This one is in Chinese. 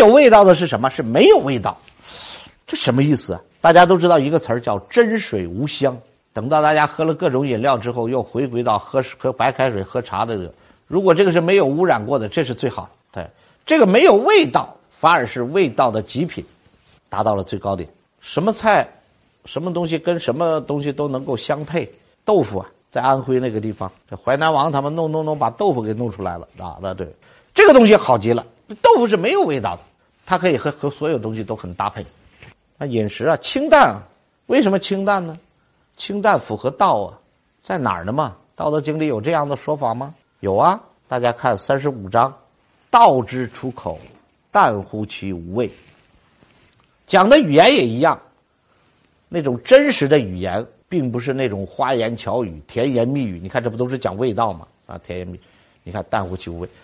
有味道的是什么？是没有味道。这什么意思啊？大家都知道一个词儿叫“真水无香”。等到大家喝了各种饮料之后，又回归到喝喝白开水、喝茶的这个。如果这个是没有污染过的，这是最好的。对，这个没有味道，反而是味道的极品，达到了最高点。什么菜，什么东西跟什么东西都能够相配？豆腐啊，在安徽那个地方，这淮南王他们弄弄弄，把豆腐给弄出来了啊！那对，这个东西好极了。豆腐是没有味道的，它可以和和所有东西都很搭配。那饮食啊，清淡，为什么清淡呢？清淡符合道啊，在哪儿呢嘛？《道德经》里有这样的说法吗？有啊，大家看三十五章，道之出口，淡乎其无味。讲的语言也一样，那种真实的语言，并不是那种花言巧语、甜言蜜语。你看，这不都是讲味道吗？啊，甜言蜜，你看淡乎其无味。